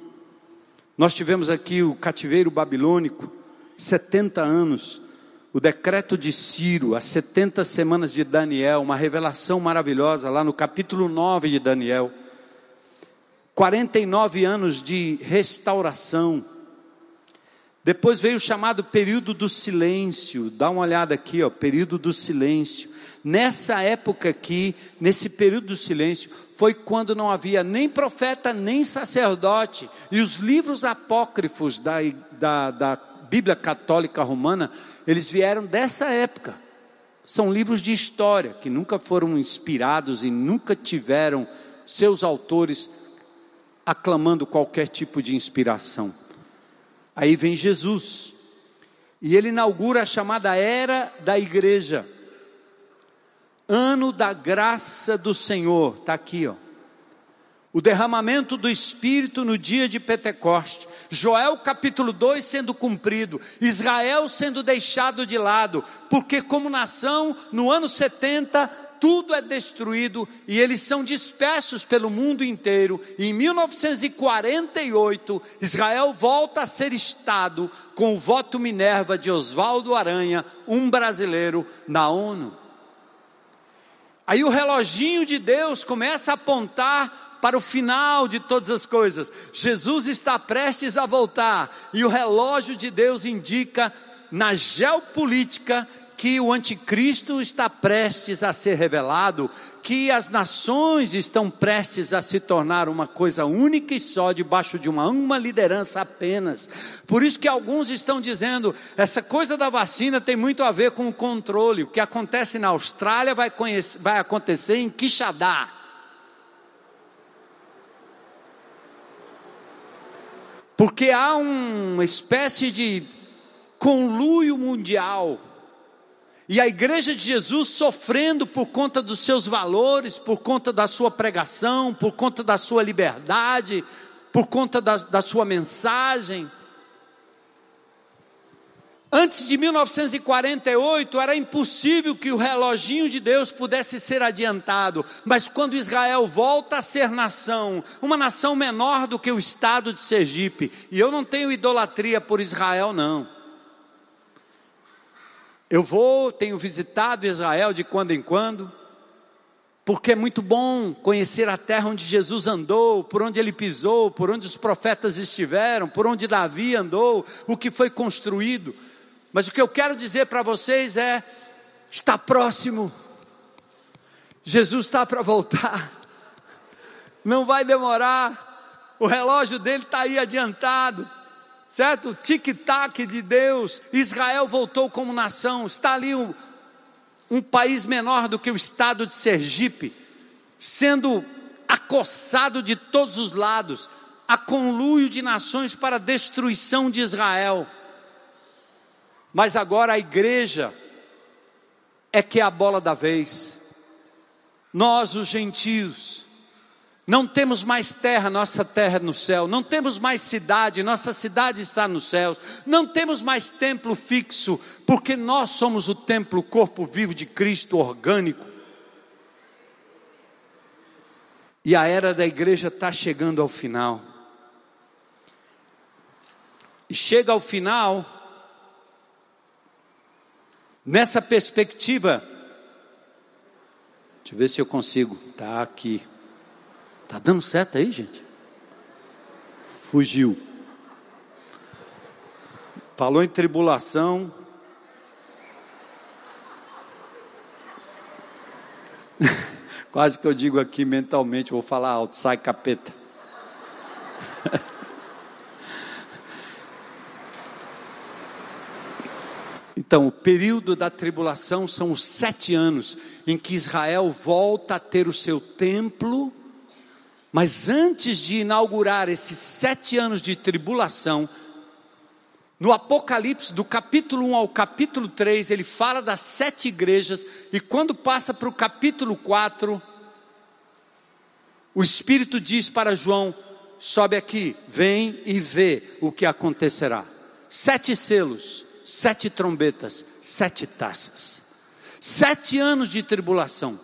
Nós tivemos aqui o cativeiro babilônico, 70 anos. O decreto de Ciro, as 70 semanas de Daniel, uma revelação maravilhosa lá no capítulo 9 de Daniel. 49 anos de restauração. Depois veio o chamado período do silêncio. Dá uma olhada aqui, ó, período do silêncio. Nessa época aqui, nesse período do silêncio, foi quando não havia nem profeta, nem sacerdote. E os livros apócrifos da, da, da Bíblia Católica Romana, eles vieram dessa época. São livros de história que nunca foram inspirados e nunca tiveram seus autores aclamando qualquer tipo de inspiração. Aí vem Jesus, e ele inaugura a chamada era da igreja, ano da graça do Senhor, está aqui, ó. o derramamento do Espírito no dia de Pentecoste, Joel capítulo 2 sendo cumprido, Israel sendo deixado de lado, porque como nação, no ano 70, tudo é destruído e eles são dispersos pelo mundo inteiro. E em 1948, Israel volta a ser Estado com o voto Minerva de Oswaldo Aranha, um brasileiro, na ONU. Aí o reloginho de Deus começa a apontar para o final de todas as coisas. Jesus está prestes a voltar e o relógio de Deus indica na geopolítica que o anticristo está prestes a ser revelado, que as nações estão prestes a se tornar uma coisa única e só debaixo de uma, uma liderança apenas. Por isso que alguns estão dizendo, essa coisa da vacina tem muito a ver com o controle. O que acontece na Austrália vai, vai acontecer em Quixadá. Porque há uma espécie de conluio mundial e a igreja de Jesus sofrendo por conta dos seus valores, por conta da sua pregação, por conta da sua liberdade, por conta da, da sua mensagem. Antes de 1948 era impossível que o reloginho de Deus pudesse ser adiantado, mas quando Israel volta a ser nação, uma nação menor do que o estado de Sergipe, e eu não tenho idolatria por Israel, não. Eu vou, tenho visitado Israel de quando em quando, porque é muito bom conhecer a terra onde Jesus andou, por onde ele pisou, por onde os profetas estiveram, por onde Davi andou, o que foi construído. Mas o que eu quero dizer para vocês é: está próximo, Jesus está para voltar, não vai demorar, o relógio dele está aí adiantado certo? Tic-tac de Deus. Israel voltou como nação. Está ali um, um país menor do que o estado de Sergipe, sendo acossado de todos os lados, a conluio de nações para a destruição de Israel. Mas agora a igreja é que é a bola da vez. Nós, os gentios, não temos mais terra, nossa terra é no céu. Não temos mais cidade, nossa cidade está nos céus. Não temos mais templo fixo, porque nós somos o templo, corpo vivo de Cristo orgânico. E a era da igreja está chegando ao final. E chega ao final, nessa perspectiva. Deixa eu ver se eu consigo. Está aqui. Está dando certo aí, gente? Fugiu. Falou em tribulação. Quase que eu digo aqui mentalmente, vou falar alto, sai capeta. Então, o período da tribulação são os sete anos em que Israel volta a ter o seu templo mas antes de inaugurar esses sete anos de tribulação, no Apocalipse, do capítulo 1 ao capítulo 3, ele fala das sete igrejas, e quando passa para o capítulo 4, o Espírito diz para João: sobe aqui, vem e vê o que acontecerá. Sete selos, sete trombetas, sete taças, sete anos de tribulação.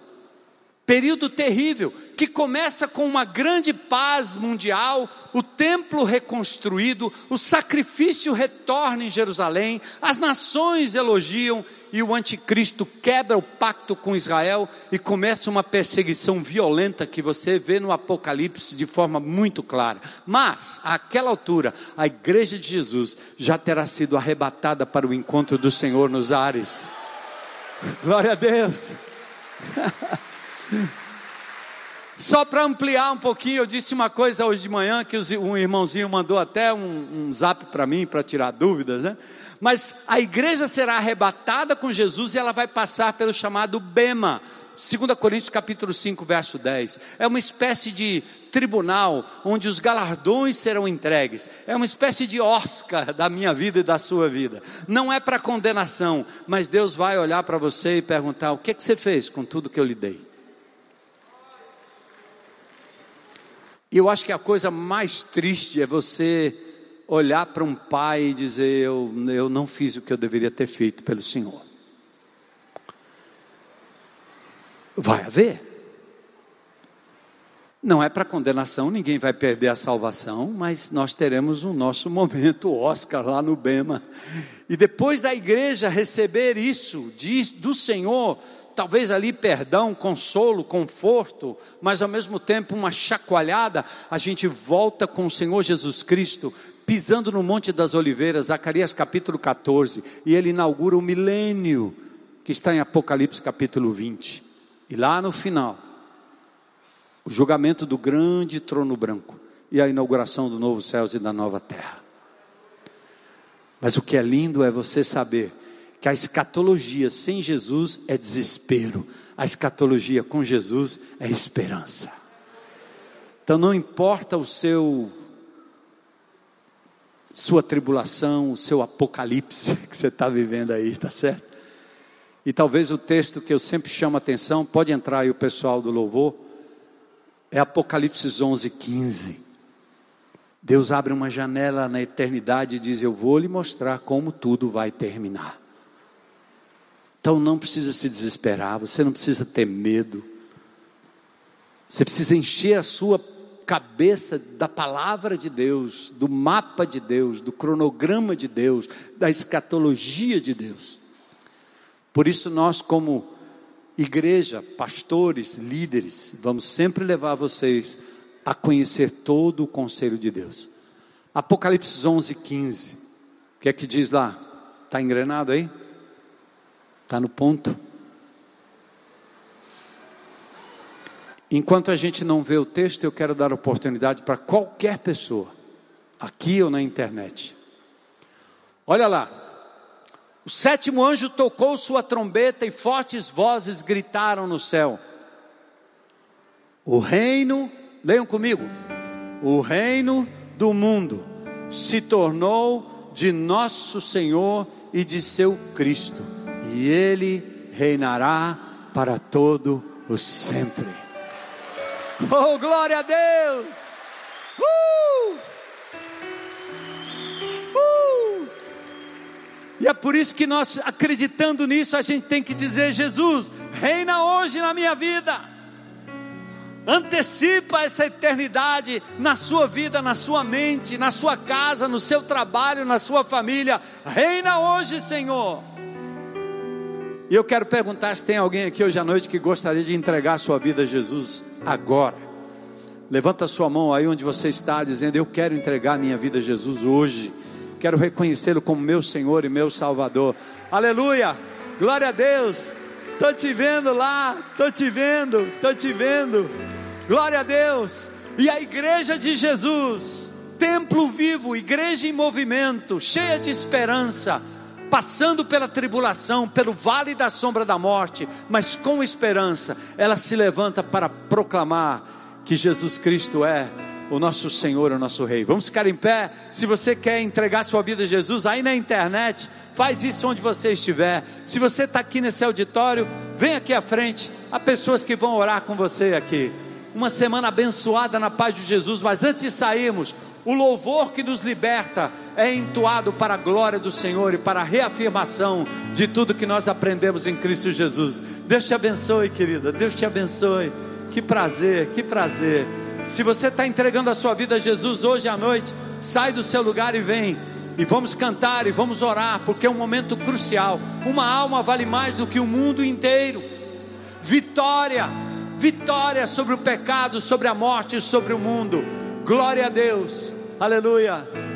Período terrível, que começa com uma grande paz mundial, o templo reconstruído, o sacrifício retorna em Jerusalém, as nações elogiam e o anticristo quebra o pacto com Israel e começa uma perseguição violenta que você vê no Apocalipse de forma muito clara. Mas, àquela altura, a igreja de Jesus já terá sido arrebatada para o encontro do Senhor nos ares. Glória a Deus. Só para ampliar um pouquinho, eu disse uma coisa hoje de manhã que um irmãozinho mandou até um, um zap para mim para tirar dúvidas, né? Mas a igreja será arrebatada com Jesus e ela vai passar pelo chamado Bema. 2 Coríntios capítulo 5, verso 10. É uma espécie de tribunal onde os galardões serão entregues. É uma espécie de Oscar da minha vida e da sua vida. Não é para condenação, mas Deus vai olhar para você e perguntar: o que, é que você fez com tudo que eu lhe dei? E eu acho que a coisa mais triste é você olhar para um pai e dizer: eu, eu não fiz o que eu deveria ter feito pelo Senhor. Vai haver. Não é para condenação, ninguém vai perder a salvação, mas nós teremos o nosso momento Oscar lá no Bema. E depois da igreja receber isso diz, do Senhor, talvez ali perdão, consolo, conforto, mas ao mesmo tempo uma chacoalhada, a gente volta com o Senhor Jesus Cristo, pisando no Monte das Oliveiras, Zacarias capítulo 14, e ele inaugura o milênio, que está em Apocalipse capítulo 20. E lá no final, o julgamento do grande trono branco e a inauguração do novo céus e da nova terra. Mas o que é lindo é você saber que a escatologia sem Jesus é desespero, a escatologia com Jesus é esperança. Então não importa o seu sua tribulação, o seu apocalipse que você está vivendo aí, tá certo? E talvez o texto que eu sempre chamo a atenção, pode entrar aí o pessoal do louvor, é Apocalipse 11, 15. Deus abre uma janela na eternidade e diz: Eu vou lhe mostrar como tudo vai terminar. Então não precisa se desesperar, você não precisa ter medo. Você precisa encher a sua cabeça da palavra de Deus, do mapa de Deus, do cronograma de Deus, da escatologia de Deus. Por isso, nós, como igreja, pastores, líderes, vamos sempre levar vocês a conhecer todo o conselho de Deus. Apocalipse 11, 15. O que é que diz lá? Está engrenado aí? Está no ponto? Enquanto a gente não vê o texto, eu quero dar oportunidade para qualquer pessoa, aqui ou na internet. Olha lá, o sétimo anjo tocou sua trombeta e fortes vozes gritaram no céu: O reino, leiam comigo, o reino do mundo se tornou de nosso Senhor e de seu Cristo, e ele reinará para todo o sempre. Oh, glória a Deus! Uh! E é por isso que nós, acreditando nisso, a gente tem que dizer: Jesus, reina hoje na minha vida. Antecipa essa eternidade na sua vida, na sua mente, na sua casa, no seu trabalho, na sua família. Reina hoje, Senhor. E eu quero perguntar se tem alguém aqui hoje à noite que gostaria de entregar a sua vida a Jesus agora. Levanta a sua mão aí onde você está, dizendo: Eu quero entregar minha vida a Jesus hoje quero reconhecê-lo como meu Senhor e meu Salvador. Aleluia! Glória a Deus! Estou te vendo lá, estou te vendo, estou te vendo. Glória a Deus! E a igreja de Jesus, templo vivo, igreja em movimento, cheia de esperança, passando pela tribulação, pelo vale da sombra da morte, mas com esperança, ela se levanta para proclamar que Jesus Cristo é o nosso Senhor, o nosso Rei. Vamos ficar em pé. Se você quer entregar sua vida a Jesus aí na internet, faz isso onde você estiver. Se você está aqui nesse auditório, vem aqui à frente. Há pessoas que vão orar com você aqui. Uma semana abençoada na paz de Jesus. Mas antes de sairmos, o louvor que nos liberta é entoado para a glória do Senhor e para a reafirmação de tudo que nós aprendemos em Cristo Jesus. Deus te abençoe, querida. Deus te abençoe. Que prazer, que prazer. Se você está entregando a sua vida a Jesus hoje à noite, sai do seu lugar e vem. E vamos cantar e vamos orar, porque é um momento crucial. Uma alma vale mais do que o mundo inteiro. Vitória, vitória sobre o pecado, sobre a morte, sobre o mundo. Glória a Deus. Aleluia.